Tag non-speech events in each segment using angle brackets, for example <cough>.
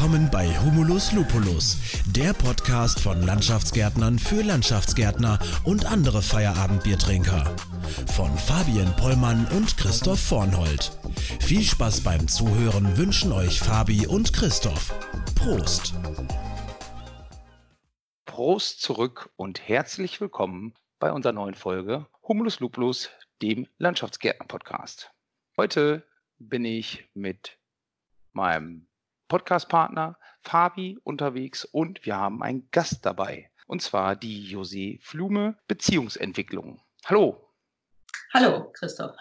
Willkommen bei Humulus Lupulus, der Podcast von Landschaftsgärtnern für Landschaftsgärtner und andere Feierabendbiertrinker. Von Fabian Pollmann und Christoph Vornhold. Viel Spaß beim Zuhören wünschen euch Fabi und Christoph. Prost! Prost zurück und herzlich willkommen bei unserer neuen Folge Humulus Lupulus, dem Landschaftsgärtner-Podcast. Heute bin ich mit meinem Podcast-Partner Fabi unterwegs und wir haben einen Gast dabei. Und zwar die José Flume Beziehungsentwicklung. Hallo. Hallo, Christoph.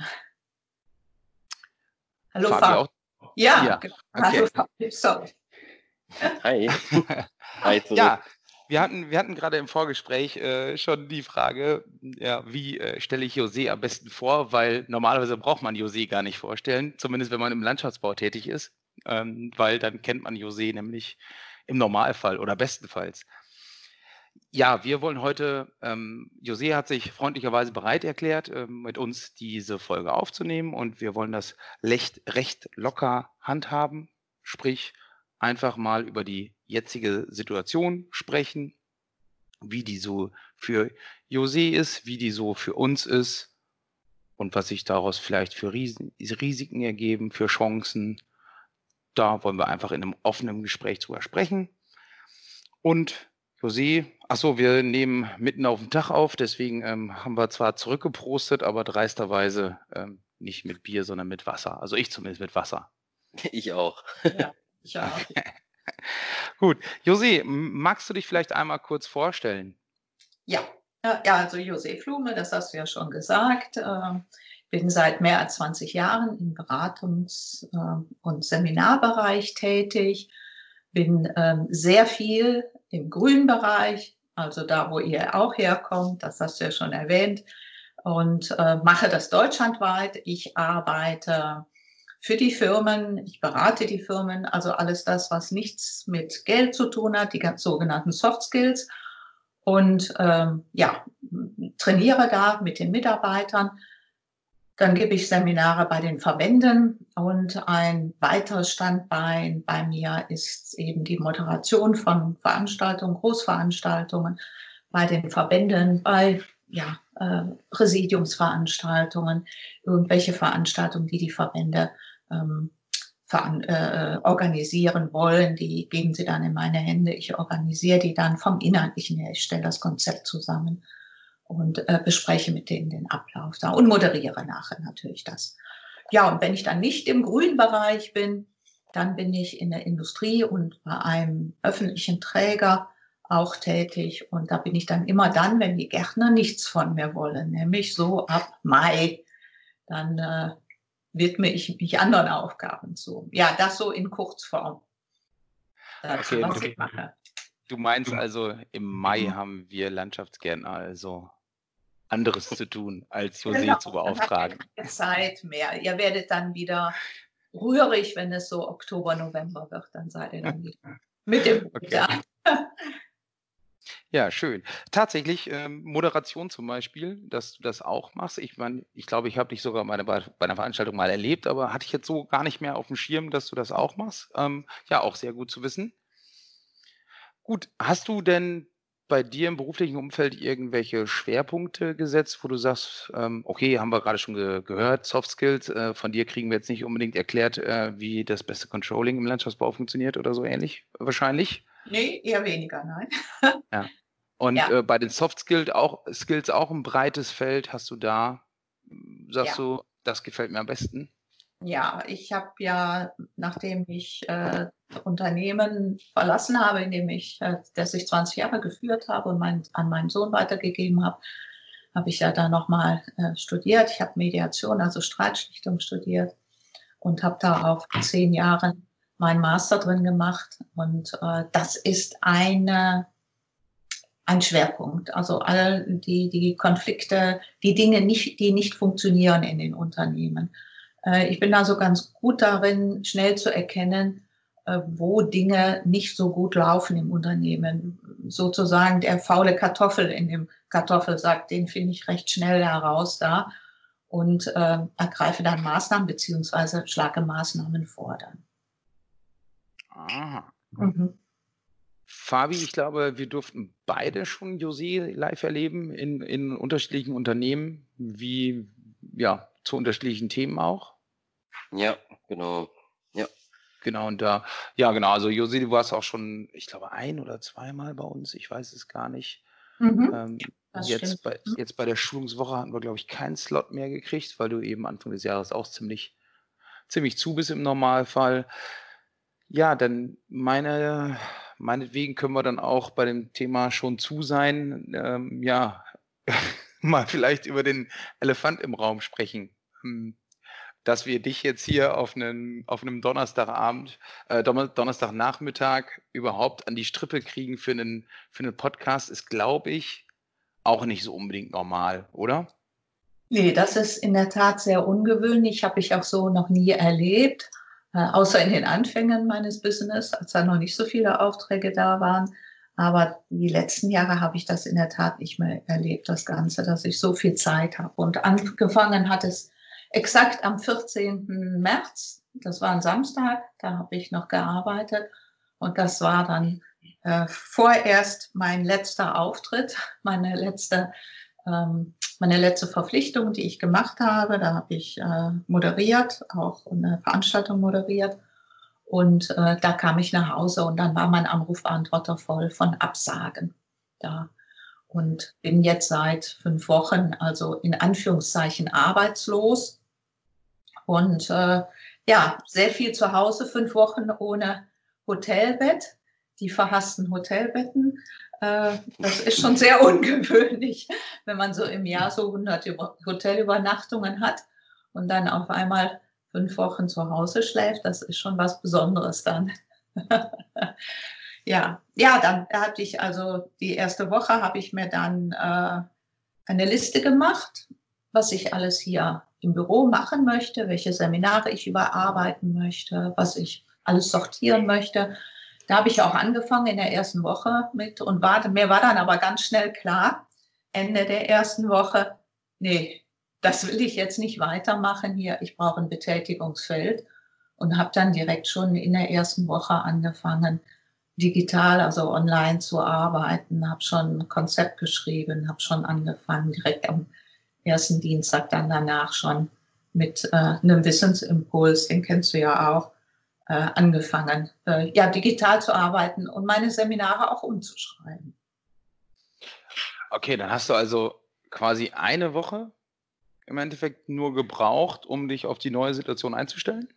Hallo, Fabi. Fabi. Ja, ja. Okay. hallo, Fabi. Sorry. Hi. <laughs> Hi zurück. Ja, wir hatten, wir hatten gerade im Vorgespräch äh, schon die Frage, ja, wie äh, stelle ich José am besten vor, weil normalerweise braucht man José gar nicht vorstellen, zumindest wenn man im Landschaftsbau tätig ist ähm, weil dann kennt man José nämlich im Normalfall oder bestenfalls. Ja, wir wollen heute, ähm, José hat sich freundlicherweise bereit erklärt, ähm, mit uns diese Folge aufzunehmen und wir wollen das recht, recht locker handhaben, sprich einfach mal über die jetzige Situation sprechen, wie die so für José ist, wie die so für uns ist und was sich daraus vielleicht für Risiken ergeben, für Chancen da wollen wir einfach in einem offenen Gespräch drüber sprechen. Und José, achso, wir nehmen mitten auf den Tag auf, deswegen ähm, haben wir zwar zurückgeprostet, aber dreisterweise ähm, nicht mit Bier, sondern mit Wasser. Also ich zumindest mit Wasser. <laughs> Ich auch. Ja, ich <laughs> auch. Gut. José, magst du dich vielleicht einmal kurz vorstellen? Ja, ja also José Flume, das hast du ja schon gesagt. Ähm, bin seit mehr als 20 Jahren im Beratungs- äh, und Seminarbereich tätig, bin ähm, sehr viel im Grünbereich, also da, wo ihr auch herkommt, das hast du ja schon erwähnt, und äh, mache das deutschlandweit. Ich arbeite für die Firmen, ich berate die Firmen, also alles das, was nichts mit Geld zu tun hat, die ganz sogenannten Soft Skills. Und ähm, ja, trainiere da mit den Mitarbeitern dann gebe ich Seminare bei den Verbänden und ein weiteres Standbein bei mir ist eben die Moderation von Veranstaltungen, Großveranstaltungen bei den Verbänden, bei ja, äh, Präsidiumsveranstaltungen, irgendwelche Veranstaltungen, die die Verbände ähm, äh, organisieren wollen, die geben sie dann in meine Hände. Ich organisiere die dann vom Inhaltlichen her. Ich stelle das Konzept zusammen und äh, bespreche mit denen den Ablauf da und moderiere nachher natürlich das. Ja, und wenn ich dann nicht im grünen Bereich bin, dann bin ich in der Industrie und bei einem öffentlichen Träger auch tätig. Und da bin ich dann immer dann, wenn die Gärtner nichts von mir wollen, nämlich so ab Mai. Dann äh, widme ich mich anderen Aufgaben zu. Ja, das so in Kurzform. Das, okay, was okay. ich mache. Du meinst also, im Mai mhm. haben wir Landschaftsgärtner also anderes zu tun, als José genau, zu beauftragen. Zeit mehr. Ihr werdet dann wieder rührig, wenn es so Oktober, November wird, dann seid ihr dann <laughs> wieder mit dem okay. Ja, schön. Tatsächlich, ähm, Moderation zum Beispiel, dass du das auch machst. Ich meine, ich glaube, ich habe dich sogar bei, bei einer Veranstaltung mal erlebt, aber hatte ich jetzt so gar nicht mehr auf dem Schirm, dass du das auch machst. Ähm, ja, auch sehr gut zu wissen. Gut, hast du denn bei dir im beruflichen Umfeld irgendwelche Schwerpunkte gesetzt, wo du sagst, ähm, okay, haben wir gerade schon ge gehört, Soft Skills, äh, von dir kriegen wir jetzt nicht unbedingt erklärt, äh, wie das beste Controlling im Landschaftsbau funktioniert oder so ähnlich, wahrscheinlich? Nee, eher weniger, nein. ja. Und ja. Äh, bei den Soft Skills auch, Skills auch ein breites Feld, hast du da, sagst ja. du, das gefällt mir am besten? Ja, ich habe ja, nachdem ich äh, Unternehmen verlassen habe, in dem ich, äh, das ich 20 Jahre geführt habe und mein, an meinen Sohn weitergegeben habe, habe ich ja da nochmal äh, studiert. Ich habe Mediation, also Streitschlichtung studiert und habe da auch zehn Jahre meinen Master drin gemacht. Und äh, das ist eine, ein Schwerpunkt. Also all die, die Konflikte, die Dinge, nicht, die nicht funktionieren in den Unternehmen. Äh, ich bin also ganz gut darin, schnell zu erkennen, äh, wo Dinge nicht so gut laufen im Unternehmen. Sozusagen der faule Kartoffel in dem Kartoffelsack, den finde ich recht schnell heraus da und äh, ergreife dann Maßnahmen beziehungsweise schlage Maßnahmen vor dann. Aha. Mhm. Fabi, ich glaube, wir durften beide schon José live erleben in, in unterschiedlichen Unternehmen, wie ja, zu unterschiedlichen Themen auch. Ja, genau. Ja. Genau, und da, ja, genau, also José, du warst auch schon, ich glaube, ein oder zweimal bei uns, ich weiß es gar nicht. Mhm. Ähm, jetzt, bei, jetzt bei der Schulungswoche hatten wir, glaube ich, keinen Slot mehr gekriegt, weil du eben Anfang des Jahres auch ziemlich, ziemlich zu bist im Normalfall. Ja, dann meine, meinetwegen können wir dann auch bei dem Thema schon zu sein. Ähm, ja, <laughs> mal vielleicht über den Elefant im Raum sprechen. Hm, dass wir dich jetzt hier auf einen, auf einem Donnerstagabend, äh, Donnerstagnachmittag überhaupt an die Strippe kriegen für einen, für einen Podcast, ist, glaube ich, auch nicht so unbedingt normal, oder? Nee, das ist in der Tat sehr ungewöhnlich, habe ich auch so noch nie erlebt, äh, außer in den Anfängen meines Business, als da noch nicht so viele Aufträge da waren. Aber die letzten Jahre habe ich das in der Tat nicht mehr erlebt, das Ganze, dass ich so viel Zeit habe. Und angefangen hat es exakt am 14. März, das war ein Samstag, da habe ich noch gearbeitet. Und das war dann äh, vorerst mein letzter Auftritt, <laughs> meine letzte, ähm, meine letzte Verpflichtung, die ich gemacht habe. Da habe ich äh, moderiert, auch eine Veranstaltung moderiert. Und äh, da kam ich nach Hause und dann war mein Anrufbeantworter voll von Absagen da. Und bin jetzt seit fünf Wochen, also in Anführungszeichen, arbeitslos. Und äh, ja, sehr viel zu Hause, fünf Wochen ohne Hotelbett die verhassten Hotelbetten. Äh, das ist schon sehr <laughs> ungewöhnlich, wenn man so im Jahr so 100 Hotelübernachtungen hat und dann auf einmal fünf Wochen zu Hause schläft. Das ist schon was Besonderes dann. <laughs> ja, ja, dann hatte ich also die erste Woche habe ich mir dann äh, eine Liste gemacht, was ich alles hier im Büro machen möchte, welche Seminare ich überarbeiten möchte, was ich alles sortieren möchte. Da habe ich auch angefangen in der ersten Woche mit und war, mir war dann aber ganz schnell klar, Ende der ersten Woche, nee, das will ich jetzt nicht weitermachen hier, ich brauche ein Betätigungsfeld und habe dann direkt schon in der ersten Woche angefangen, digital, also online zu arbeiten, habe schon ein Konzept geschrieben, habe schon angefangen, direkt am ersten Dienstag dann danach schon mit äh, einem Wissensimpuls, den kennst du ja auch, äh, angefangen, äh, ja, digital zu arbeiten und meine Seminare auch umzuschreiben. Okay, dann hast du also quasi eine Woche im Endeffekt nur gebraucht, um dich auf die neue Situation einzustellen?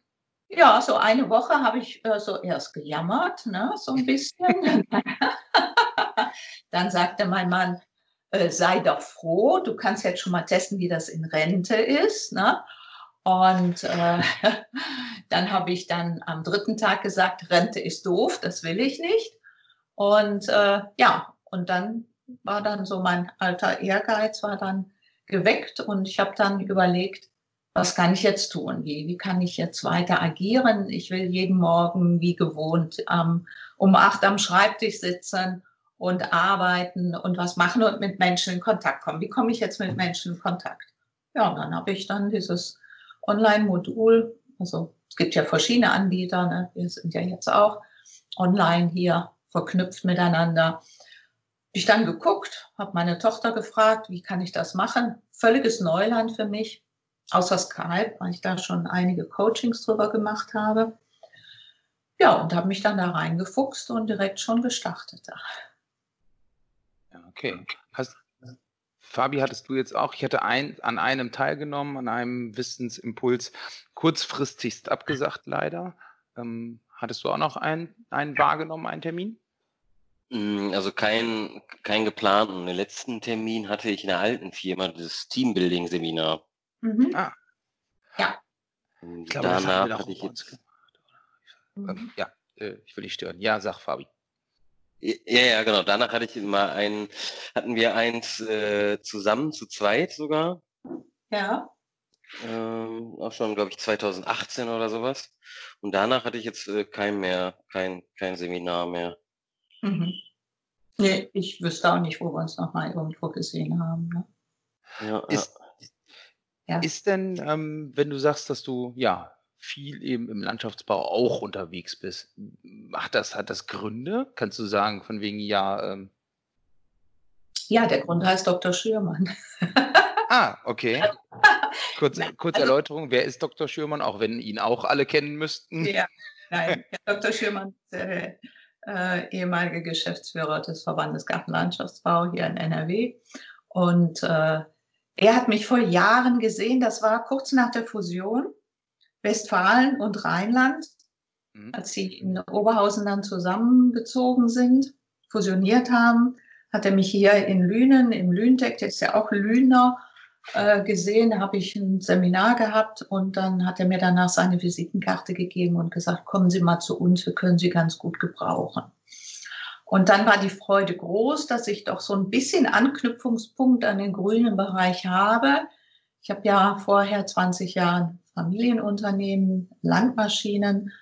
Ja, so eine Woche habe ich äh, so erst gejammert, ne, so ein bisschen. <laughs> Dann sagte mein Mann, äh, sei doch froh, du kannst jetzt schon mal testen, wie das in Rente ist. Ne? Und äh, <laughs> dann habe ich dann am dritten Tag gesagt, Rente ist doof, das will ich nicht. Und äh, ja, und dann war dann so mein alter Ehrgeiz war dann geweckt und ich habe dann überlegt, was kann ich jetzt tun? Wie, wie kann ich jetzt weiter agieren? Ich will jeden Morgen wie gewohnt ähm, um acht am Schreibtisch sitzen und arbeiten und was machen und mit Menschen in Kontakt kommen. Wie komme ich jetzt mit Menschen in Kontakt? Ja, und dann habe ich dann dieses Online-Modul. Also es gibt ja verschiedene Anbieter. Ne? Wir sind ja jetzt auch online hier verknüpft miteinander. Ich dann geguckt, habe meine Tochter gefragt, wie kann ich das machen? Völliges Neuland für mich, außer Skype, weil ich da schon einige Coachings drüber gemacht habe. Ja, und habe mich dann da reingefuchst und direkt schon gestartet. Ja, okay. Hast, Fabi, hattest du jetzt auch, ich hatte ein, an einem teilgenommen, an einem Wissensimpuls, kurzfristigst abgesagt leider. Ähm, hattest du auch noch einen, einen wahrgenommen, einen Termin? Mm, also kein, kein geplanten. Den letzten Termin hatte ich in der alten Firma, das Teambuilding-Seminar. Mhm. Ah. Ja. Ich glaube, Danach hatte ich jetzt. Mhm. Ja, äh, ich will nicht stören. Ja, sag Fabi. Ja, ja, genau. Danach hatte ich mal ein, hatten wir eins äh, zusammen, zu zweit sogar. Ja. Ähm, auch schon, glaube ich, 2018 oder sowas. Und danach hatte ich jetzt äh, kein mehr, kein, kein Seminar mehr. Mhm. Nee, ich wüsste auch nicht, wo wir uns nochmal irgendwo gesehen haben. Ne? Ja, ist, ja. ist denn, ähm, wenn du sagst, dass du ja viel eben im Landschaftsbau auch unterwegs bist. Hat das, hat das Gründe? Kannst du sagen, von wegen ja. Ähm ja, der Grund heißt Dr. Schürmann. <laughs> ah, okay. Kurz, kurze also, Erläuterung, wer ist Dr. Schürmann, auch wenn ihn auch alle kennen müssten? Ja, nein, <laughs> Dr. Schürmann ist der äh, ehemalige Geschäftsführer des Verbandes Gartenlandschaftsbau hier in NRW. Und äh, er hat mich vor Jahren gesehen, das war kurz nach der Fusion Westfalen und Rheinland, mhm. als sie in Oberhausen dann zusammengezogen sind, fusioniert haben, hat er mich hier in Lünen, im Lüntec, der ist ja auch Lüner, äh, gesehen, habe ich ein Seminar gehabt und dann hat er mir danach seine Visitenkarte gegeben und gesagt, kommen Sie mal zu uns, wir können Sie ganz gut gebrauchen. Und dann war die Freude groß, dass ich doch so ein bisschen Anknüpfungspunkt an den grünen Bereich habe. Ich habe ja vorher 20 Jahre Familienunternehmen, Landmaschinen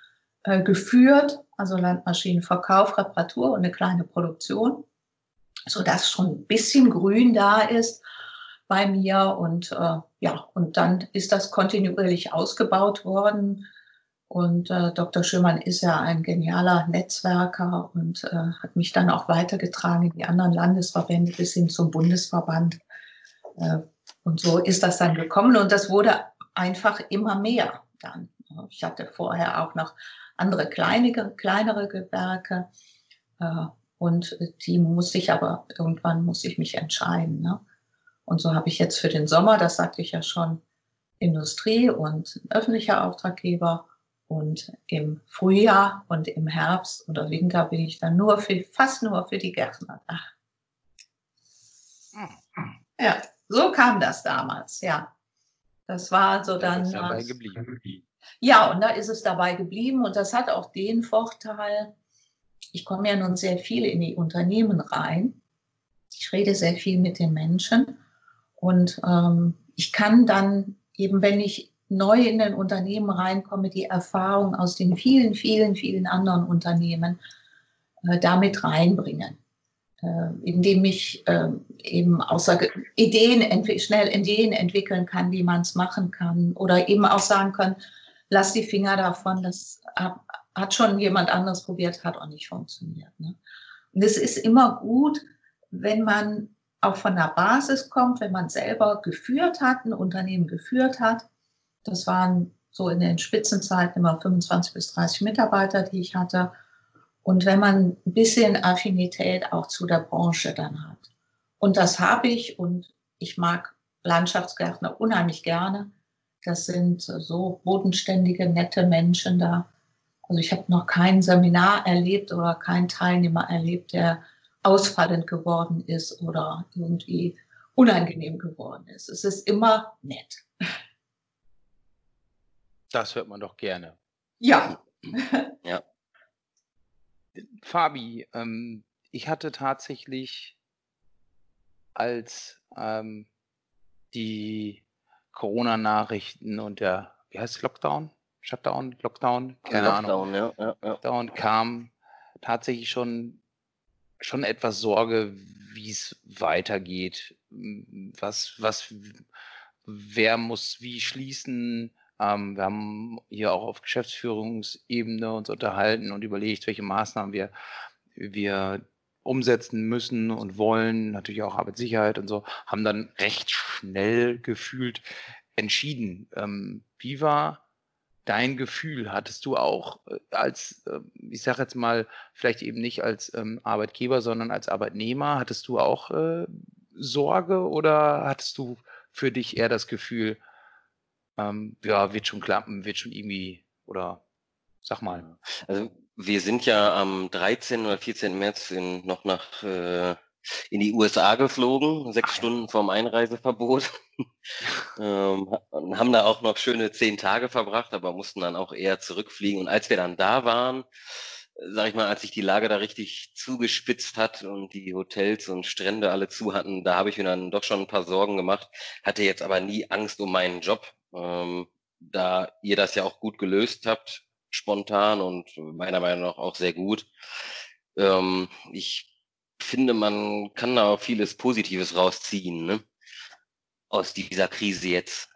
äh, geführt, also Landmaschinenverkauf, Reparatur und eine kleine Produktion, so dass schon ein bisschen Grün da ist bei mir und äh, ja und dann ist das kontinuierlich ausgebaut worden und äh, Dr. Schürmann ist ja ein genialer Netzwerker und äh, hat mich dann auch weitergetragen in die anderen Landesverbände bis hin zum Bundesverband. Äh, und so ist das dann gekommen und das wurde einfach immer mehr dann. Ich hatte vorher auch noch andere kleinere, kleinere Gewerke äh, und die musste ich aber, irgendwann musste ich mich entscheiden. Ne? Und so habe ich jetzt für den Sommer, das sagte ich ja schon, Industrie und öffentlicher Auftraggeber und im Frühjahr und im Herbst oder Winter bin ich dann nur für, fast nur für die Gärtner da. Ja, so kam das damals, ja. Das war so dann. Ist dabei geblieben. Ja, und da ist es dabei geblieben. Und das hat auch den Vorteil, ich komme ja nun sehr viel in die Unternehmen rein. Ich rede sehr viel mit den Menschen. Und ähm, ich kann dann eben, wenn ich neu in ein Unternehmen reinkomme, die Erfahrung aus den vielen, vielen, vielen anderen Unternehmen äh, damit reinbringen. Äh, indem ich äh, eben außer Ideen, schnell Ideen entwickeln kann, wie man es machen kann. Oder eben auch sagen kann, lass die Finger davon, das hat schon jemand anderes probiert, hat auch nicht funktioniert. Ne? Und es ist immer gut, wenn man auch von der Basis kommt, wenn man selber geführt hat, ein Unternehmen geführt hat. Das waren so in den Spitzenzeiten immer 25 bis 30 Mitarbeiter, die ich hatte und wenn man ein bisschen Affinität auch zu der Branche dann hat. Und das habe ich und ich mag Landschaftsgärtner unheimlich gerne. Das sind so bodenständige, nette Menschen da. Also ich habe noch kein Seminar erlebt oder keinen Teilnehmer erlebt, der ausfallend geworden ist oder irgendwie unangenehm geworden ist. Es ist immer nett. Das hört man doch gerne. Ja. <laughs> ja. Fabi, ähm, ich hatte tatsächlich, als ähm, die Corona-Nachrichten und der, wie heißt es, Lockdown? Shutdown, Lockdown, keine Lockdown, Ahnung. Ja, ja, ja. Lockdown kam tatsächlich schon, schon etwas Sorge, wie es weitergeht. Was, was, wer muss wie schließen? Ähm, wir haben hier auch auf Geschäftsführungsebene uns unterhalten und überlegt, welche Maßnahmen wir, wir umsetzen müssen und wollen, natürlich auch Arbeitssicherheit und so, haben dann recht schnell gefühlt entschieden. Ähm, wie war dein Gefühl? Hattest du auch äh, als, äh, ich sage jetzt mal, vielleicht eben nicht als ähm, Arbeitgeber, sondern als Arbeitnehmer, hattest du auch äh, Sorge oder hattest du für dich eher das Gefühl, ähm, ja, wird schon klappen, wird schon irgendwie, oder sag mal. Also wir sind ja am 13. oder 14. März in, noch nach äh, in die USA geflogen, sechs Ach, Stunden vorm Einreiseverbot. <laughs> ähm, haben da auch noch schöne zehn Tage verbracht, aber mussten dann auch eher zurückfliegen. Und als wir dann da waren, sag ich mal, als sich die Lage da richtig zugespitzt hat und die Hotels und Strände alle zu hatten, da habe ich mir dann doch schon ein paar Sorgen gemacht, hatte jetzt aber nie Angst um meinen Job, ähm, da ihr das ja auch gut gelöst habt, spontan und meiner Meinung nach auch sehr gut. Ähm, ich finde, man kann da auch vieles Positives rausziehen, ne? Aus dieser Krise jetzt.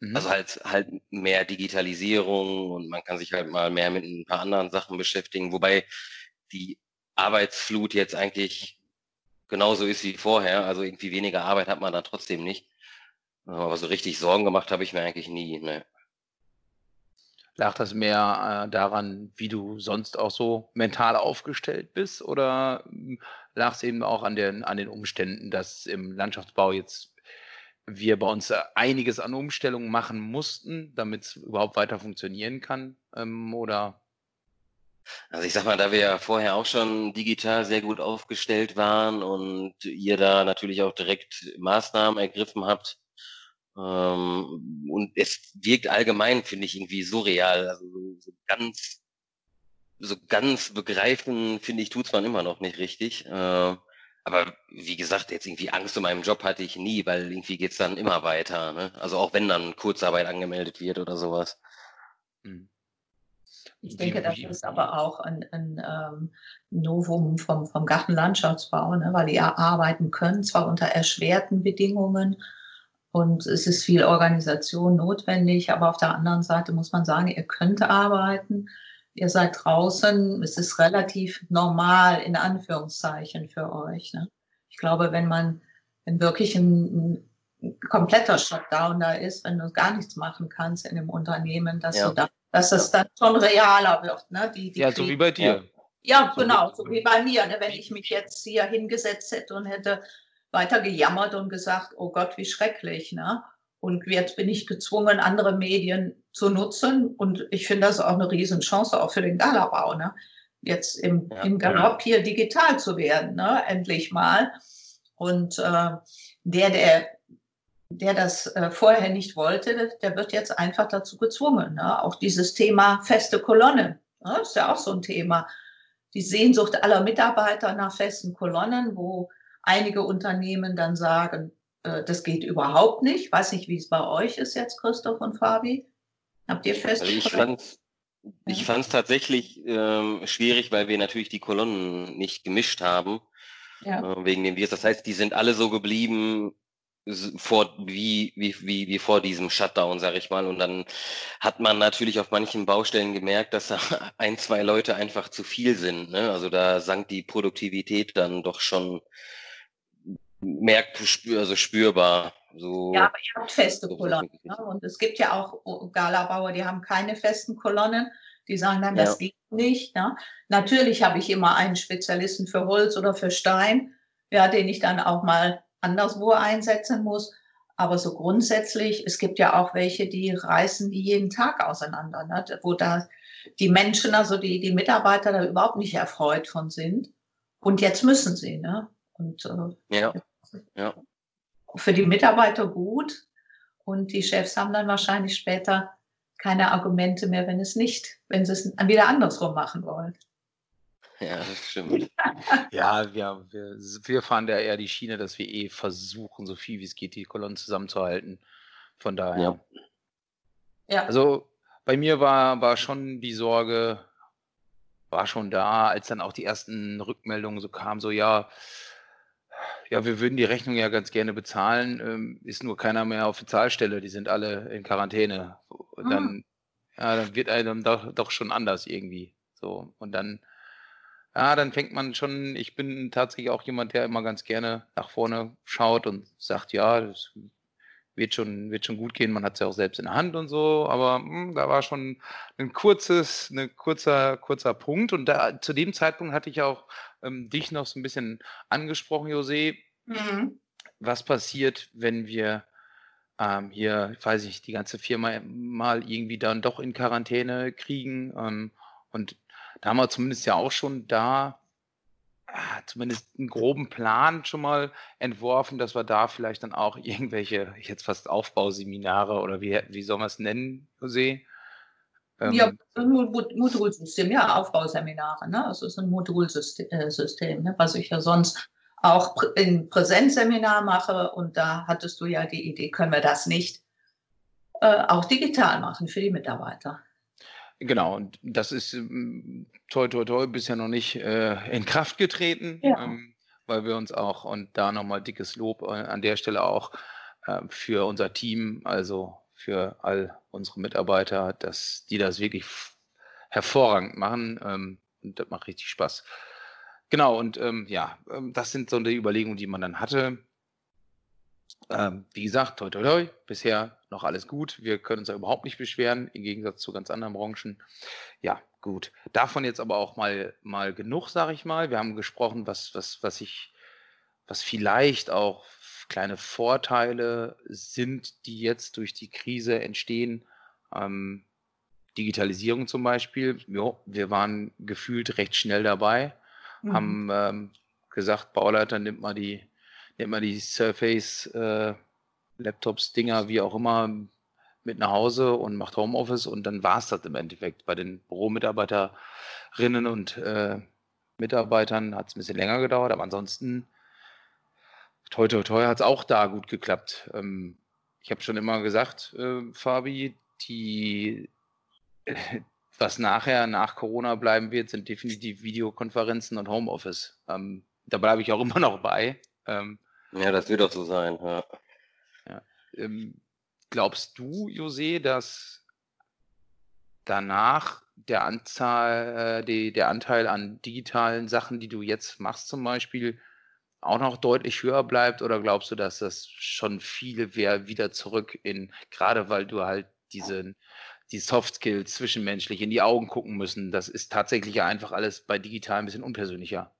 Mhm. Also halt, halt mehr Digitalisierung und man kann sich halt mal mehr mit ein paar anderen Sachen beschäftigen, wobei die Arbeitsflut jetzt eigentlich genauso ist wie vorher. Also irgendwie weniger Arbeit hat man da trotzdem nicht. Aber so richtig Sorgen gemacht habe ich mir eigentlich nie. Ne. Lag das mehr äh, daran, wie du sonst auch so mental aufgestellt bist? Oder hm, lag es eben auch an den, an den Umständen, dass im Landschaftsbau jetzt wir bei uns einiges an Umstellungen machen mussten, damit es überhaupt weiter funktionieren kann? Ähm, oder also ich sag mal, da wir ja vorher auch schon digital sehr gut aufgestellt waren und ihr da natürlich auch direkt Maßnahmen ergriffen habt, ähm, und es wirkt allgemein, finde ich, irgendwie surreal. Also so, so ganz, so ganz begreifen, finde ich, tut's man immer noch nicht richtig. Äh, aber wie gesagt, jetzt irgendwie Angst um meinen Job hatte ich nie, weil irgendwie geht's dann immer weiter. Ne? Also auch wenn dann Kurzarbeit angemeldet wird oder sowas. Hm. Ich denke, das ist aber auch ein, ein ähm, Novum vom, vom Gartenlandschaftsbau, ne? weil die ja arbeiten können, zwar unter erschwerten Bedingungen und es ist viel Organisation notwendig, aber auf der anderen Seite muss man sagen, ihr könnt arbeiten, ihr seid draußen, es ist relativ normal in Anführungszeichen für euch. Ne? Ich glaube, wenn man, wenn wirklich ein, ein kompletter Shutdown da ist, wenn du gar nichts machen kannst in dem Unternehmen, dass ja. du da dass es dann schon realer wird. Ne? Die, die ja, so wie bei dir. Ja, genau, so wie bei mir. Ne? Wenn ich mich jetzt hier hingesetzt hätte und hätte weiter gejammert und gesagt, oh Gott, wie schrecklich. Ne? Und jetzt bin ich gezwungen, andere Medien zu nutzen. Und ich finde das auch eine Riesenchance, auch für den Galabau. Ne? Jetzt im, ja, im Galopp hier digital zu werden, ne? endlich mal. Und äh, der, der der das äh, vorher nicht wollte, der wird jetzt einfach dazu gezwungen. Ne? Auch dieses Thema feste Kolonnen, ne? ist ja auch so ein Thema. Die Sehnsucht aller Mitarbeiter nach festen Kolonnen, wo einige Unternehmen dann sagen, äh, das geht überhaupt nicht. Weiß nicht, wie es bei euch ist jetzt, Christoph und Fabi. Habt ihr fest? Also ich fand ich fand es tatsächlich ähm, schwierig, weil wir natürlich die Kolonnen nicht gemischt haben. Ja. Äh, wegen dem Virus. Das heißt, die sind alle so geblieben, vor wie, wie, wie, wie vor diesem Shutdown, sage ich mal. Und dann hat man natürlich auf manchen Baustellen gemerkt, dass da <laughs> ein, zwei Leute einfach zu viel sind. Ne? Also da sank die Produktivität dann doch schon merkt, also spürbar. So, ja, aber ihr habt feste so Kolonnen. Ne? Und es gibt ja auch Galabauer, die haben keine festen Kolonnen. Die sagen dann, das ja. geht nicht. Ne? Natürlich habe ich immer einen Spezialisten für Holz oder für Stein, ja, den ich dann auch mal anderswo einsetzen muss. Aber so grundsätzlich, es gibt ja auch welche, die reißen die jeden Tag auseinander, ne? wo da die Menschen, also die, die Mitarbeiter da überhaupt nicht erfreut von sind. Und jetzt müssen sie. Ne? Und äh, ja. Ja. für die Mitarbeiter gut. Und die Chefs haben dann wahrscheinlich später keine Argumente mehr, wenn es nicht, wenn sie es wieder andersrum machen wollen. Ja, das stimmt. <laughs> Ja, wir, wir, wir fahren da eher die Schiene, dass wir eh versuchen, so viel wie es geht, die Kolonnen zusammenzuhalten. Von daher. Ja. ja. Also bei mir war, war schon die Sorge, war schon da, als dann auch die ersten Rückmeldungen so kamen, so ja, ja, wir würden die Rechnung ja ganz gerne bezahlen, ähm, ist nur keiner mehr auf der Zahlstelle, die sind alle in Quarantäne. Und dann, ah. ja, dann wird einem doch, doch schon anders irgendwie. So. Und dann ja, dann fängt man schon, ich bin tatsächlich auch jemand, der immer ganz gerne nach vorne schaut und sagt, ja, das wird schon, wird schon gut gehen, man hat es ja auch selbst in der Hand und so, aber mh, hm, da war schon ein kurzes, ein kurzer, kurzer Punkt und da, zu dem Zeitpunkt hatte ich auch ähm, dich noch so ein bisschen angesprochen, Jose. Mhm. Was passiert, wenn wir ähm, hier, weiß ich, die ganze Firma mal irgendwie dann doch in Quarantäne kriegen ähm, und da haben wir zumindest ja auch schon da zumindest einen groben Plan schon mal entworfen, dass wir da vielleicht dann auch <laughs> irgendwelche, jetzt fast Aufbauseminare oder wie, wie soll man es nennen, Jose? Ähm, ja, Modulsystem, ja, Aufbauseminare, ne? Das ist ein Modulsystem, äh, ne? was ich ja sonst auch in Präsenzseminar mache und da hattest du ja die Idee, können wir das nicht äh, auch digital machen für die Mitarbeiter. Genau, und das ist ähm, toi toi toi bisher noch nicht äh, in Kraft getreten, ja. ähm, weil wir uns auch, und da nochmal dickes Lob äh, an der Stelle auch äh, für unser Team, also für all unsere Mitarbeiter, dass die das wirklich hervorragend machen. Ähm, und das macht richtig Spaß. Genau, und ähm, ja, ähm, das sind so die Überlegungen, die man dann hatte. Ähm, wie gesagt, toi toi toi, bisher noch alles gut. Wir können uns ja überhaupt nicht beschweren, im Gegensatz zu ganz anderen Branchen. Ja, gut. Davon jetzt aber auch mal, mal genug, sage ich mal. Wir haben gesprochen, was, was, was ich, was vielleicht auch kleine Vorteile sind, die jetzt durch die Krise entstehen. Ähm, Digitalisierung zum Beispiel. Jo, wir waren gefühlt recht schnell dabei, mhm. haben ähm, gesagt, Bauleiter, nimmt mal die nimmt man die Surface äh, Laptops, Dinger, wie auch immer, mit nach Hause und macht Homeoffice und dann war es das im Endeffekt. Bei den Büromitarbeiterinnen und äh, Mitarbeitern hat es ein bisschen länger gedauert, aber ansonsten, toi, toi, toi, hat es auch da gut geklappt. Ähm, ich habe schon immer gesagt, äh, Fabi, die, <laughs> was nachher nach Corona bleiben wird, sind definitiv Videokonferenzen und Homeoffice. Ähm, da bleibe ich auch <laughs> immer noch bei. Ähm, ja, das wird auch so sein, ja. ja. Ähm, glaubst du, Jose, dass danach der Anzahl, äh, die, der Anteil an digitalen Sachen, die du jetzt machst zum Beispiel, auch noch deutlich höher bleibt? Oder glaubst du, dass das schon viele wieder zurück in, gerade weil du halt diesen, die Soft Skills zwischenmenschlich in die Augen gucken müssen, das ist tatsächlich einfach alles bei digital ein bisschen unpersönlicher.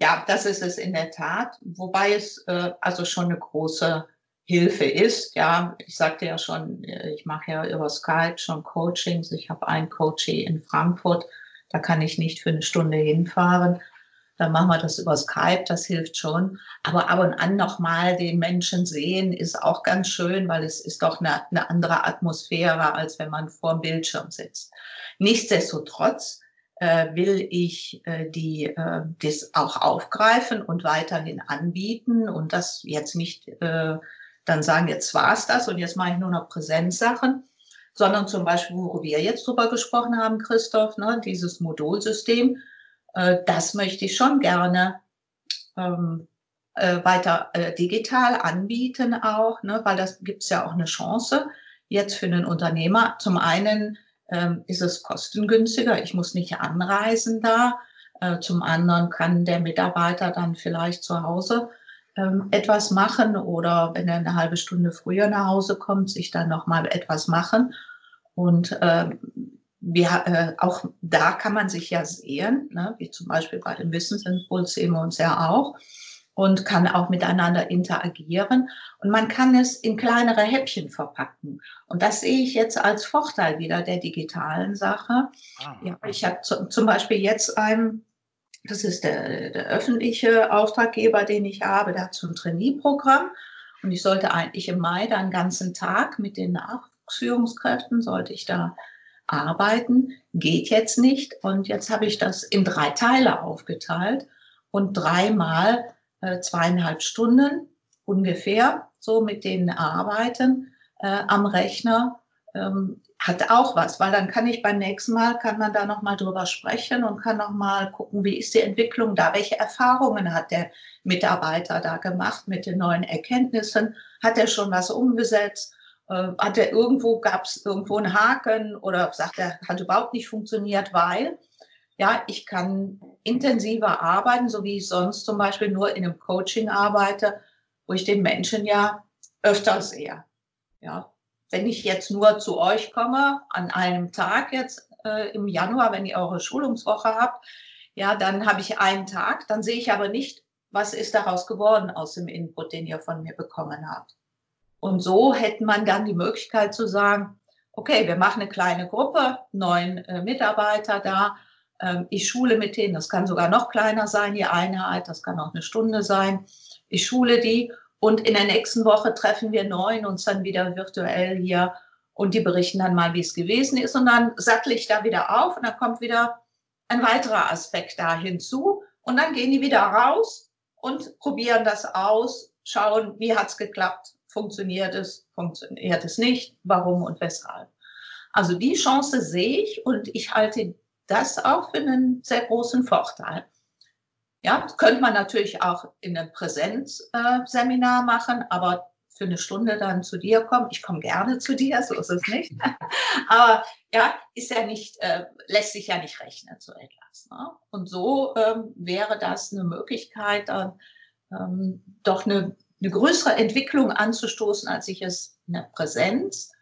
Ja, das ist es in der Tat, wobei es äh, also schon eine große Hilfe ist. Ja, ich sagte ja schon, äh, ich mache ja über Skype schon Coachings. Ich habe ein Coaching in Frankfurt, da kann ich nicht für eine Stunde hinfahren. Dann machen wir das über Skype, das hilft schon. Aber ab und an nochmal den Menschen sehen, ist auch ganz schön, weil es ist doch eine, eine andere Atmosphäre, als wenn man vor dem Bildschirm sitzt. Nichtsdestotrotz will ich äh, die äh, das auch aufgreifen und weiterhin anbieten und das jetzt nicht äh, dann sagen, jetzt war's das und jetzt mache ich nur noch Präsenzsachen, sondern zum Beispiel, worüber wir jetzt drüber gesprochen haben, Christoph, ne, dieses Modulsystem, äh, das möchte ich schon gerne ähm, äh, weiter äh, digital anbieten auch, ne, weil das gibt's ja auch eine Chance jetzt für den Unternehmer. Zum einen ähm, ist es kostengünstiger. Ich muss nicht anreisen da. Äh, zum anderen kann der Mitarbeiter dann vielleicht zu Hause ähm, etwas machen oder wenn er eine halbe Stunde früher nach Hause kommt, sich dann noch mal etwas machen. Und äh, wir, äh, auch da kann man sich ja sehen, ne? wie zum Beispiel bei dem Wissensimpuls sehen wir uns ja auch und kann auch miteinander interagieren. Und man kann es in kleinere Häppchen verpacken. Und das sehe ich jetzt als Vorteil wieder der digitalen Sache. Ah. Ja, ich habe zum Beispiel jetzt ein, das ist der, der öffentliche Auftraggeber, den ich habe, der hat so ein Trainee-Programm. Und ich sollte eigentlich im Mai da einen ganzen Tag mit den Nachwuchsführungskräften, sollte ich da arbeiten. Geht jetzt nicht. Und jetzt habe ich das in drei Teile aufgeteilt und dreimal äh, zweieinhalb Stunden ungefähr so mit denen arbeiten äh, am Rechner. Ähm, hat auch was, weil dann kann ich beim nächsten Mal, kann man da nochmal drüber sprechen und kann nochmal gucken, wie ist die Entwicklung da, welche Erfahrungen hat der Mitarbeiter da gemacht mit den neuen Erkenntnissen, hat er schon was umgesetzt, äh, hat er irgendwo, gab es irgendwo einen Haken oder sagt er, hat überhaupt nicht funktioniert, weil ja, ich kann intensiver arbeiten, so wie ich sonst zum Beispiel nur in einem Coaching arbeite, wo ich den Menschen ja öfter sehe. Ja, wenn ich jetzt nur zu euch komme, an einem Tag jetzt äh, im Januar, wenn ihr eure Schulungswoche habt, ja, dann habe ich einen Tag, dann sehe ich aber nicht, was ist daraus geworden aus dem Input, den ihr von mir bekommen habt. Und so hätte man dann die Möglichkeit zu sagen, okay, wir machen eine kleine Gruppe, neun äh, Mitarbeiter da, ich schule mit denen, das kann sogar noch kleiner sein, die Einheit, das kann auch eine Stunde sein. Ich schule die und in der nächsten Woche treffen wir neun uns dann wieder virtuell hier und die berichten dann mal, wie es gewesen ist. Und dann sattel ich da wieder auf und dann kommt wieder ein weiterer Aspekt da hinzu. Und dann gehen die wieder raus und probieren das aus, schauen, wie hat's geklappt, funktioniert es, funktioniert es nicht, warum und weshalb. Also die Chance sehe ich und ich halte das auch für einen sehr großen Vorteil. Ja, könnte man natürlich auch in einem Präsenzseminar machen, aber für eine Stunde dann zu dir kommen. Ich komme gerne zu dir, so ist es nicht. <laughs> Aber ja, ist ja nicht, äh, lässt sich ja nicht rechnen, so etwas. Ne? Und so ähm, wäre das eine Möglichkeit, dann ähm, doch eine, eine größere Entwicklung anzustoßen, als ich es in der Präsenz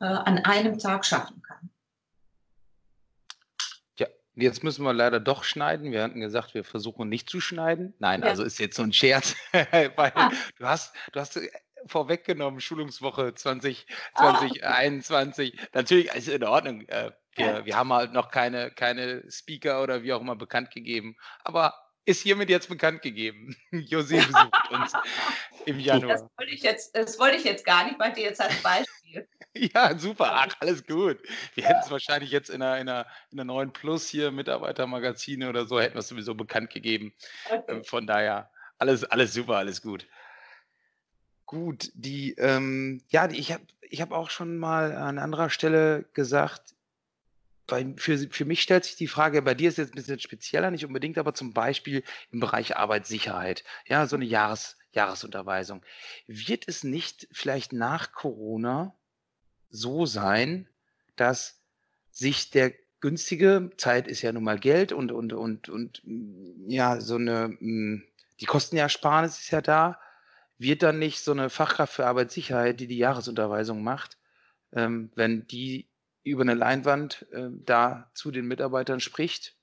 äh, an einem Tag schaffen kann. Jetzt müssen wir leider doch schneiden. Wir hatten gesagt, wir versuchen nicht zu schneiden. Nein, ja. also ist jetzt so ein Scherz, <laughs> weil ah. du hast, du hast äh, vorweggenommen, Schulungswoche 20, 2021. Ah. Natürlich ist in Ordnung. Äh, wir, ja. wir haben halt noch keine, keine Speaker oder wie auch immer bekannt gegeben. Aber ist hiermit jetzt bekannt gegeben. <laughs> José besucht uns <laughs> im Januar. Das wollte ich jetzt, das wollte ich jetzt gar nicht, meinte jetzt als Beispiel. Ja, super. Ach, alles gut. Wir hätten es wahrscheinlich jetzt in einer, in, einer, in einer neuen Plus hier, Mitarbeitermagazine oder so, hätten wir es sowieso bekannt gegeben. Okay. Ähm, von daher, alles, alles super, alles gut. Gut, die, ähm, ja, die, ich habe ich hab auch schon mal an anderer Stelle gesagt, bei, für, für mich stellt sich die Frage, bei dir ist es jetzt ein bisschen spezieller, nicht unbedingt, aber zum Beispiel im Bereich Arbeitssicherheit, ja, so eine Jahres, Jahresunterweisung. Wird es nicht vielleicht nach Corona so sein, dass sich der günstige, Zeit ist ja nun mal Geld und, und, und, und ja, so eine, hm, die Kostenersparnis ist ja da, wird dann nicht so eine Fachkraft für Arbeitssicherheit, die die Jahresunterweisung macht, ähm, wenn die über eine Leinwand äh, da zu den Mitarbeitern spricht,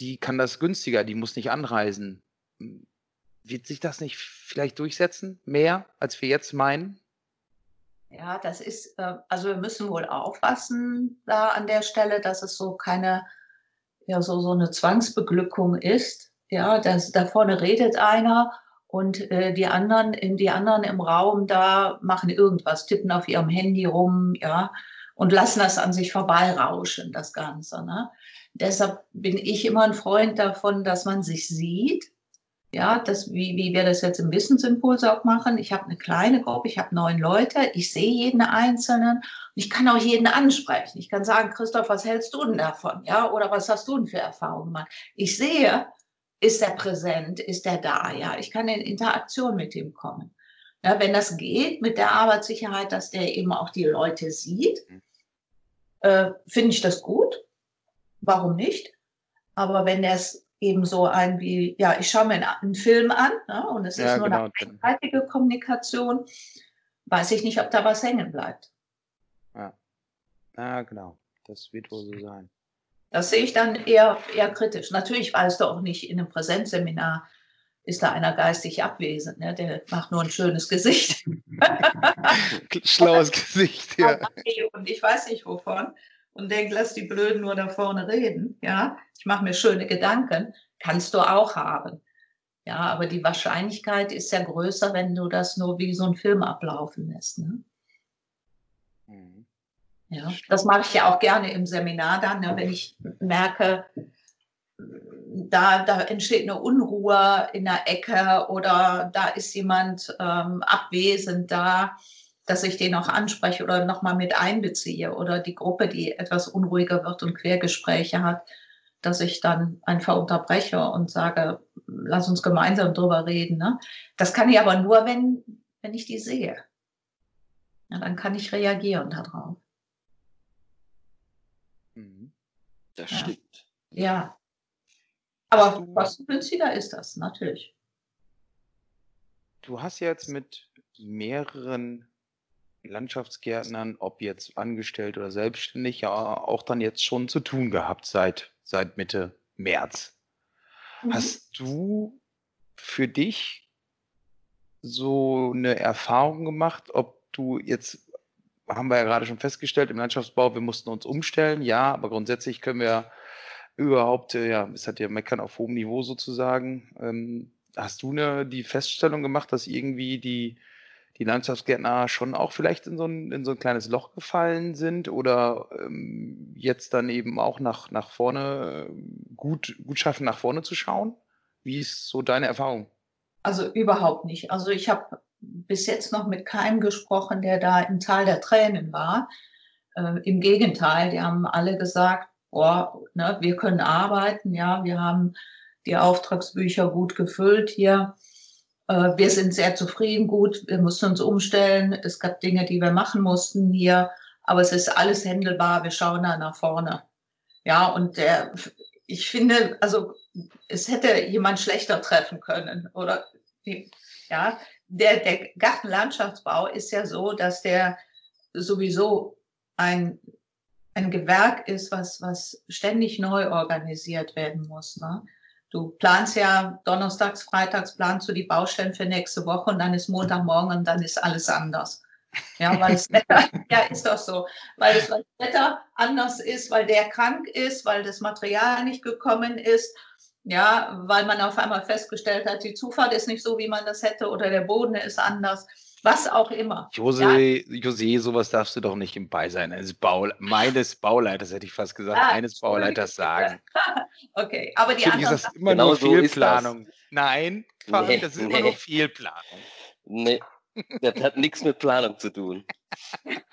die kann das günstiger, die muss nicht anreisen. Wird sich das nicht vielleicht durchsetzen, mehr als wir jetzt meinen? Ja, das ist, äh, also wir müssen wohl aufpassen da an der Stelle, dass es so keine, ja, so, so eine Zwangsbeglückung ist. Ja, dass da vorne redet einer und äh, die anderen, die anderen im Raum da machen irgendwas, tippen auf ihrem Handy rum, ja und lassen das an sich vorbeirauschen, das Ganze. Ne? Deshalb bin ich immer ein Freund davon, dass man sich sieht. Ja, das, wie, wie wir das jetzt im Wissensimpuls auch machen. Ich habe eine kleine Gruppe, ich habe neun Leute, ich sehe jeden Einzelnen und ich kann auch jeden ansprechen. Ich kann sagen, Christoph, was hältst du denn davon? Ja, oder was hast du denn für Erfahrungen gemacht? Ich sehe, ist er präsent, ist er da? Ja, ich kann in Interaktion mit ihm kommen. Ja, wenn das geht mit der Arbeitssicherheit, dass der eben auch die Leute sieht, mhm äh, finde ich das gut. Warum nicht? Aber wenn es eben so ein wie, ja, ich schaue mir einen, Film an ne, und es ja, ist nur genau. eine einseitige Kommunikation, weiß ich nicht, ob da was hängen bleibt. Ja. ja, genau. Das wird wohl so sein. Das sehe ich dann eher, eher kritisch. Natürlich weißt du auch nicht in einem Präsenzseminar, ist da einer geistig abwesend. Ne? Der macht nur ein schönes Gesicht. <laughs> Schlaues Gesicht, <laughs> ja. Und ich weiß nicht wovon. Und denkt, lass die Blöden nur da vorne reden. Ja, ich mache mir schöne Gedanken. Kannst du auch haben. Ja, aber die Wahrscheinlichkeit ist ja größer, wenn du das nur wie so ein Film ablaufen lässt. Ne? Mhm. Ja, das mache ich ja auch gerne im Seminar dann, ne, wenn ich merke, da, da entsteht eine Unruhe in der Ecke oder da ist jemand ähm, abwesend da, dass ich den auch anspreche oder nochmal mit einbeziehe oder die Gruppe, die etwas unruhiger wird und Quergespräche hat, dass ich dann einfach unterbreche und sage, lass uns gemeinsam drüber reden. Ne? Das kann ich aber nur, wenn, wenn ich die sehe. Ja, dann kann ich reagieren darauf. Mhm. Das ja. stimmt. Ja, aber kostengünstiger ist das, natürlich. Du hast jetzt mit mehreren Landschaftsgärtnern, ob jetzt angestellt oder selbstständig, ja auch dann jetzt schon zu tun gehabt seit, seit Mitte März. Mhm. Hast du für dich so eine Erfahrung gemacht, ob du jetzt, haben wir ja gerade schon festgestellt, im Landschaftsbau, wir mussten uns umstellen, ja, aber grundsätzlich können wir überhaupt, äh, ja, es hat ja Meckern auf hohem Niveau sozusagen. Ähm, hast du ne, die Feststellung gemacht, dass irgendwie die, die Landschaftsgärtner schon auch vielleicht in so ein, in so ein kleines Loch gefallen sind oder ähm, jetzt dann eben auch nach, nach vorne äh, gut, gut schaffen, nach vorne zu schauen? Wie ist so deine Erfahrung? Also überhaupt nicht. Also ich habe bis jetzt noch mit keinem gesprochen, der da im Tal der Tränen war. Äh, Im Gegenteil, die haben alle gesagt, oh, ne, wir können arbeiten, ja, wir haben die Auftragsbücher gut gefüllt hier. Äh, wir sind sehr zufrieden, gut, wir mussten uns umstellen. Es gab Dinge, die wir machen mussten hier, aber es ist alles händelbar. Wir schauen da nach vorne. Ja, und der, ich finde, also es hätte jemand schlechter treffen können oder ja, der, der Gartenlandschaftsbau ist ja so, dass der sowieso ein, ein Gewerk ist, was, was ständig neu organisiert werden muss. Ne? Du planst ja donnerstags, freitags planst du die Baustellen für nächste Woche und dann ist Montagmorgen und dann ist alles anders. Ja, weil das Wetter, <laughs> ja, ist doch so. Weil das, weil das Wetter anders ist, weil der krank ist, weil das Material nicht gekommen ist, ja, weil man auf einmal festgestellt hat, die Zufahrt ist nicht so, wie man das hätte oder der Boden ist anders was auch immer. Jose, ja. Jose, sowas darfst du doch nicht im Beisein eines Bau, meines Bauleiters, hätte ich fast gesagt, ja, eines Bauleiters <laughs> sagen. okay, aber die anderen. Ist das immer genau nur Fehlplanung? So Nein, nee, das ist nee. immer nur Fehlplanung. Nee, das hat nichts mit Planung zu tun. <laughs>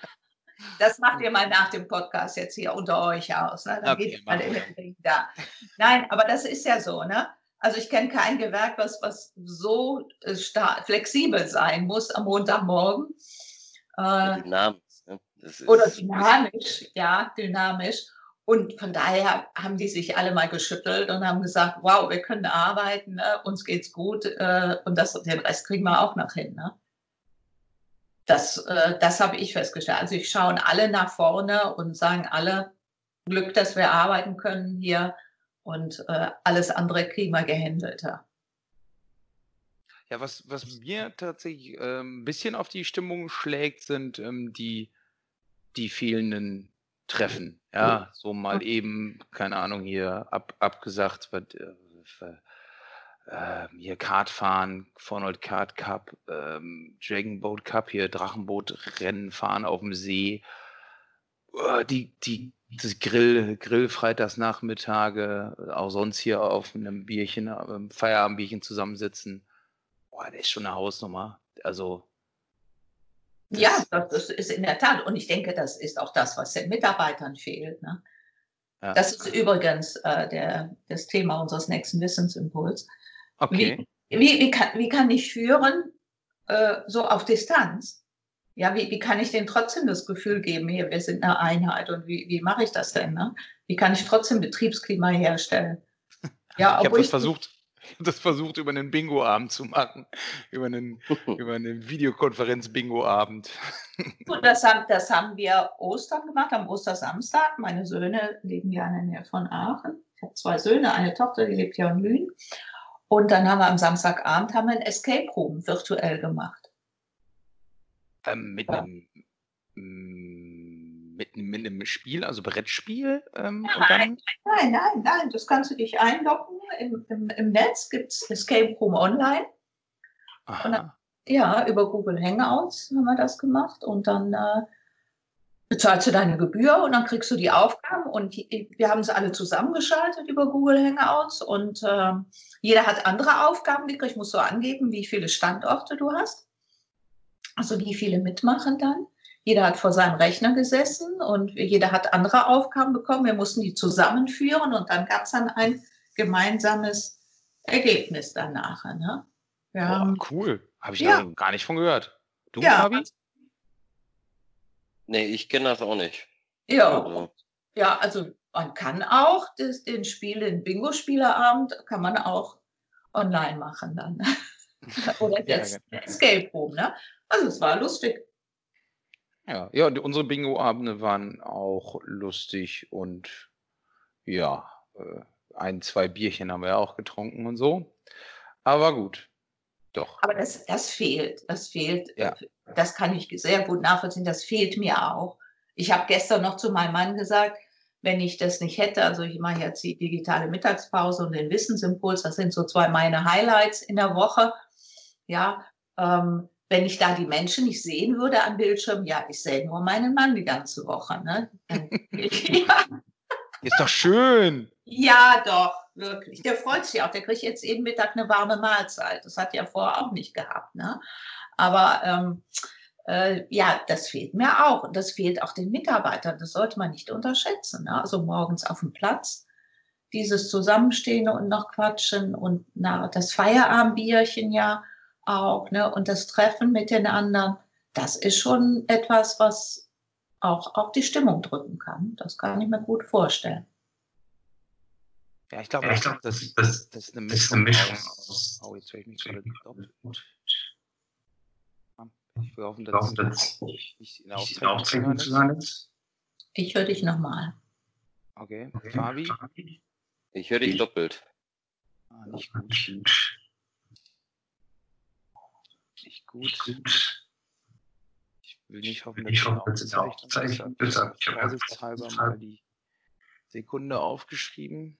Das macht ihr mal nach dem Podcast jetzt hier unter euch aus. Ne? Dann okay, geht alle da. Nein, aber das ist ja so, ne? Also ich kenne kein Gewerk, was, was so äh, flexibel sein muss am Montagmorgen. Äh, dynamisch. Ne? oder dynamisch, ja, dynamisch. Und von daher haben die sich alle mal geschüttelt und haben gesagt, wow, wir können arbeiten, ne? uns geht's gut äh, und das, den Rest kriegen wir auch noch hin. Ne? Das, äh, das habe ich festgestellt. Also ich schauen alle nach vorne und sagen alle, Glück, dass wir arbeiten können hier und äh, alles andere gehandelter. Ja, was, was mir tatsächlich äh, ein bisschen auf die Stimmung schlägt, sind ähm, die, die fehlenden Treffen. Ja, so mal eben, keine Ahnung, hier ab, abgesagt, was, äh, äh, hier Kartfahren, Fornold Kart Cup, ähm, Dragon Boat Cup, hier Drachenbootrennen fahren auf dem See. Uh, die, die das Grill, Grillfreitagsnachmittage, auch sonst hier auf einem Bierchen, einem Feierabendbierchen zusammensitzen. Boah, das ist schon eine Hausnummer. Also. Das ja, das ist in der Tat. Und ich denke, das ist auch das, was den Mitarbeitern fehlt. Ne? Ja. Das ist übrigens äh, der, das Thema unseres nächsten Wissensimpuls. Okay. Wie, wie, wie, kann, wie kann ich führen, äh, so auf Distanz? Ja, wie, wie kann ich denen trotzdem das Gefühl geben, hier, wir sind eine Einheit und wie, wie mache ich das denn? Ne? Wie kann ich trotzdem Betriebsklima herstellen? <laughs> Ja, ich habe das versucht, das versucht, über einen Bingo-Abend zu machen, über einen, <laughs> über einen Videokonferenz-Bingo-Abend. <laughs> Das haben, das haben wir Ostern gemacht, am Ostersamstag. Meine Söhne leben ja in der Nähe von Aachen. Ich habe zwei Söhne, eine Tochter, die lebt ja in Lünen. Und dann haben wir am Samstagabend haben wir ein Escape Room virtuell gemacht. Ähm, mit einem mm, mit, mit einem Spiel, also Brettspiel? Ähm, nein, nein, nein, nein, das kannst du dich einloggen. Im, im, im Netz gibt es Escape Room Online. Dann, ja, über Google Hangouts haben wir das gemacht und dann äh, bezahlst du deine Gebühr und dann kriegst du die Aufgaben und die, wir haben sie alle zusammengeschaltet über Google Hangouts und äh, jeder hat andere Aufgaben gekriegt. Musst du angeben, wie viele Standorte du hast. Also wie viele mitmachen dann? Jeder hat vor seinem Rechner gesessen und jeder hat andere Aufgaben bekommen. Wir mussten die zusammenführen und dann gab es dann ein gemeinsames Ergebnis danach. Ne? Ja. Oh, cool. Habe ich ja. gar nicht von gehört. Du, ja. Fabi? Nee, ich kenne das auch nicht. Ja. Also. Ja, also man kann auch das, den Spiel, den Bingo-Spielerabend, kann man auch online machen dann. <laughs> <laughs> Oder das ja, genau. Escape Room, ne? Also es war lustig. Ja, ja, unsere Bingo-Abende waren auch lustig und ja, äh, ein, zwei Bierchen haben wir auch getrunken und so. Aber gut, doch. Aber das, das fehlt, das fehlt. Ja. Das kann ich sehr gut nachvollziehen. Das fehlt mir auch. Ich habe gestern noch zu meinem Mann gesagt, wenn ich das nicht hätte, also ich mache jetzt die digitale Mittagspause und den Wissensimpuls, das sind so zwei meine Highlights in der Woche. Ja, ähm, wenn ich da die Menschen nicht sehen würde am Bildschirm, ja, ich sehe nur meinen Mann die ganze Woche. Ne? <laughs> ja. Ist doch schön. Ja, doch, wirklich. Der freut sich auch. Der kriegt jetzt jeden Mittag eine warme Mahlzeit. Das hat er vorher auch nicht gehabt. Ne? Aber ähm, äh, ja, das fehlt mir auch. Und das fehlt auch den Mitarbeitern. Das sollte man nicht unterschätzen. Ne? Also morgens auf dem Platz, dieses Zusammenstehen und noch quatschen und na, das Feierabendbierchen ja auch. Ne? Und das Treffen mit den anderen, das ist schon etwas, was auch auf die Stimmung drücken kann. Das kann ich mir gut vorstellen. Ja, ich glaube, ja, glaub, das, das, das, ist eine Mischung, Mischung aus. Oh, jetzt höre ich mich gerade doppelt. Ich hoffe, dass das nicht in der Aufzeichnung zu sein ist. Ich höre dich nochmal. Okay. okay. Fabi? Ich höre dich doppelt. Ah, nicht gut. Nicht gut. Ich will nicht hoffen, dass ich hoffe, das aufzeichnen. Deshalb, ich habe vorsichtshalber mal die Sekunde aufgeschrieben.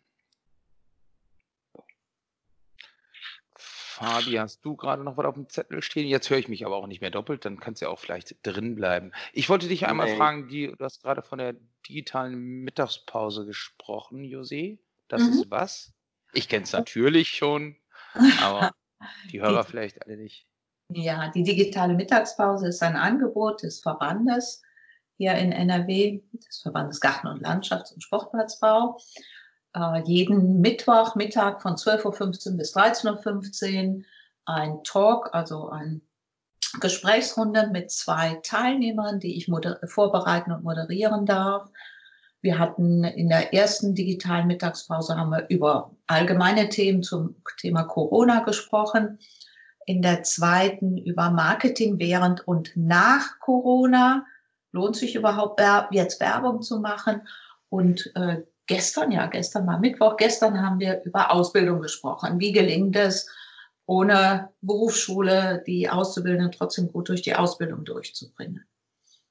Fabi, hast du gerade noch was auf dem Zettel stehen? Jetzt höre ich mich aber auch nicht mehr doppelt, dann kannst du ja auch vielleicht drin bleiben. Ich wollte dich einmal nee. fragen, die, du hast gerade von der digitalen Mittagspause gesprochen, José. Das mhm. ist was? Ich kenne es natürlich schon, aber <laughs> die Hörer die, vielleicht alle nicht. Ja, die digitale Mittagspause ist ein Angebot des Verbandes hier in NRW, des Verbandes Garten- und Landschafts- und Sportplatzbau äh, jeden Mittwoch Mittag von 12.15 Uhr bis 13.15 Uhr ein Talk, also ein Gesprächsrunde mit zwei Teilnehmern, die ich vorbereiten und moderieren darf. Wir hatten in der ersten digitalen Mittagspause haben wir über allgemeine Themen zum Thema Corona gesprochen. In der zweiten über Marketing während und nach Corona. Lohnt sich überhaupt jetzt Werbung zu machen? Und äh, gestern, ja, gestern war Mittwoch, gestern haben wir über Ausbildung gesprochen. Wie gelingt es, ohne Berufsschule die Auszubildenden trotzdem gut durch die Ausbildung durchzubringen?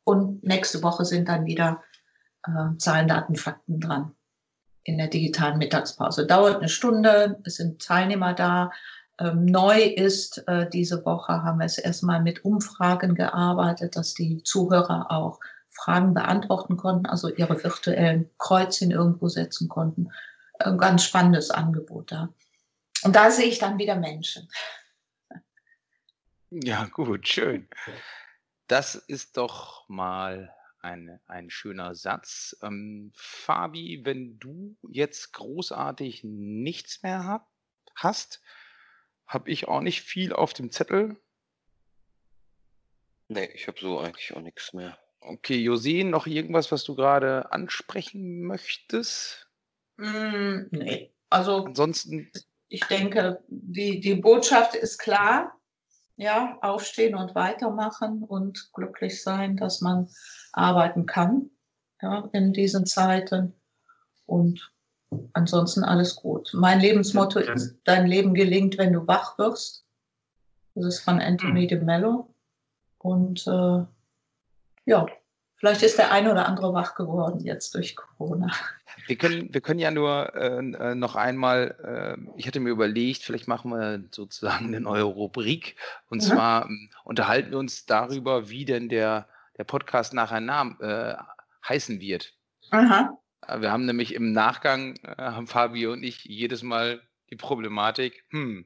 Und nächste Woche sind dann wieder äh, Zahlen, Daten, Fakten dran in der digitalen Mittagspause. Dauert eine Stunde, es sind Teilnehmer da. Ähm, neu ist, äh, diese Woche haben wir es erstmal mit Umfragen gearbeitet, dass die Zuhörer auch Fragen beantworten konnten, also ihre virtuellen Kreuzchen irgendwo setzen konnten. Ein ganz spannendes Angebot da. Und da sehe ich dann wieder Menschen. <laughs> Ja, gut, schön. Das ist doch mal ein, ein schöner Satz. Ähm, Fabi, wenn du jetzt großartig nichts mehr hab, hast, habe ich auch nicht viel auf dem Zettel. Nee, ich habe so eigentlich auch nichts mehr. Okay, José, noch irgendwas, was du gerade ansprechen möchtest? Mm, nee, also ansonsten. Ich denke, die, die Botschaft ist klar. Ja, aufstehen und weitermachen und glücklich sein, dass man arbeiten kann ja, in diesen Zeiten. Und ansonsten alles gut. Mein Lebensmotto ist, dein Leben gelingt, wenn du wach wirst. Das ist von Anthony hm. de Mello. Und äh, ja, vielleicht ist der eine oder andere wach geworden jetzt durch Corona. Wir können, wir können ja nur äh, noch einmal, äh, ich hatte mir überlegt, vielleicht machen wir sozusagen eine neue Rubrik. Und mhm. zwar äh, unterhalten wir uns darüber, wie denn der, der Podcast nachher Namen, äh, heißen wird. Aha. Äh, wir haben nämlich im Nachgang, haben Fabio und ich jedes Mal die Problematik, hm,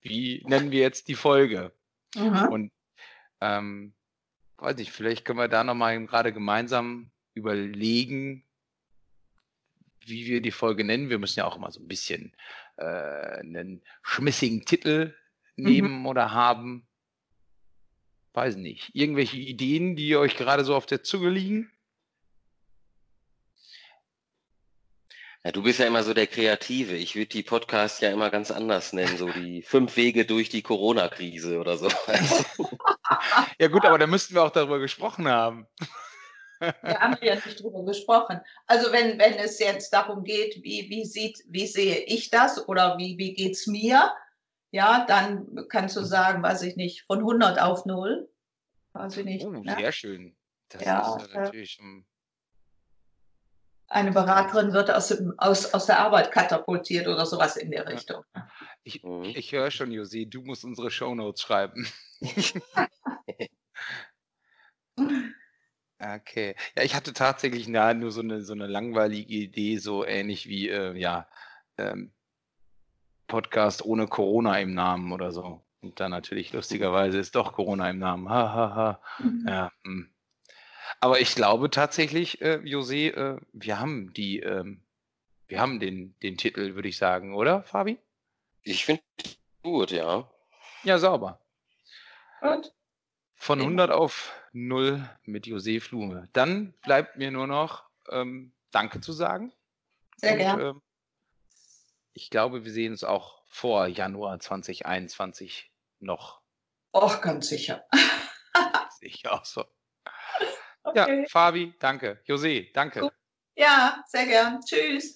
wie nennen wir jetzt die Folge? Mhm. Und ähm, weiß nicht, vielleicht können wir da nochmal gerade gemeinsam überlegen, wie wir die Folge nennen. Wir müssen ja auch immer so ein bisschen äh, einen schmissigen Titel nehmen mhm. oder haben. Weiß nicht. Irgendwelche Ideen, die euch gerade so auf der Zunge liegen? Ja, du bist ja immer so der Kreative. Ich würde die Podcasts ja immer ganz anders nennen, so die fünf Wege durch die Corona-Krise oder so. <laughs> ja gut, aber da müssten wir auch darüber gesprochen haben. Wir haben ja nicht darüber gesprochen. Also wenn, wenn es jetzt darum geht, wie, wie, sieht, wie sehe ich das oder wie, wie geht es mir, ja, dann kannst du sagen, weiß ich nicht, von 100 auf 0. Weiß ich nicht. Oh, ne? Sehr schön. Das ja, ist ja natürlich um eine Beraterin wird aus, dem, aus, aus der Arbeit katapultiert oder sowas in der Richtung. Ich, mhm. ich höre schon, Josi, du musst unsere Shownotes schreiben. <laughs> okay. Ja, ich hatte tatsächlich na, nur so eine, so eine langweilige Idee, so ähnlich wie, äh, ja, ähm, Podcast ohne Corona im Namen oder so. Und dann natürlich lustigerweise ist doch Corona im Namen. Ha, ha, ha. Mhm. Ja, mh. Aber ich glaube tatsächlich, äh, José, äh, wir haben die, ähm, wir haben den, den Titel, würde ich sagen, oder, Fabi? Ich finde gut, ja. Ja, sauber. Gut. Von 100 auf 0 mit José Flume. Dann bleibt mir nur noch ähm, Danke zu sagen. Sehr gerne. Ähm, ich glaube, wir sehen uns auch vor Januar 2021 noch. Auch ganz sicher. <laughs> Ich auch so. Okay. Ja, Fabi, danke. José, danke. Gut. Ja, sehr gern. Tschüss.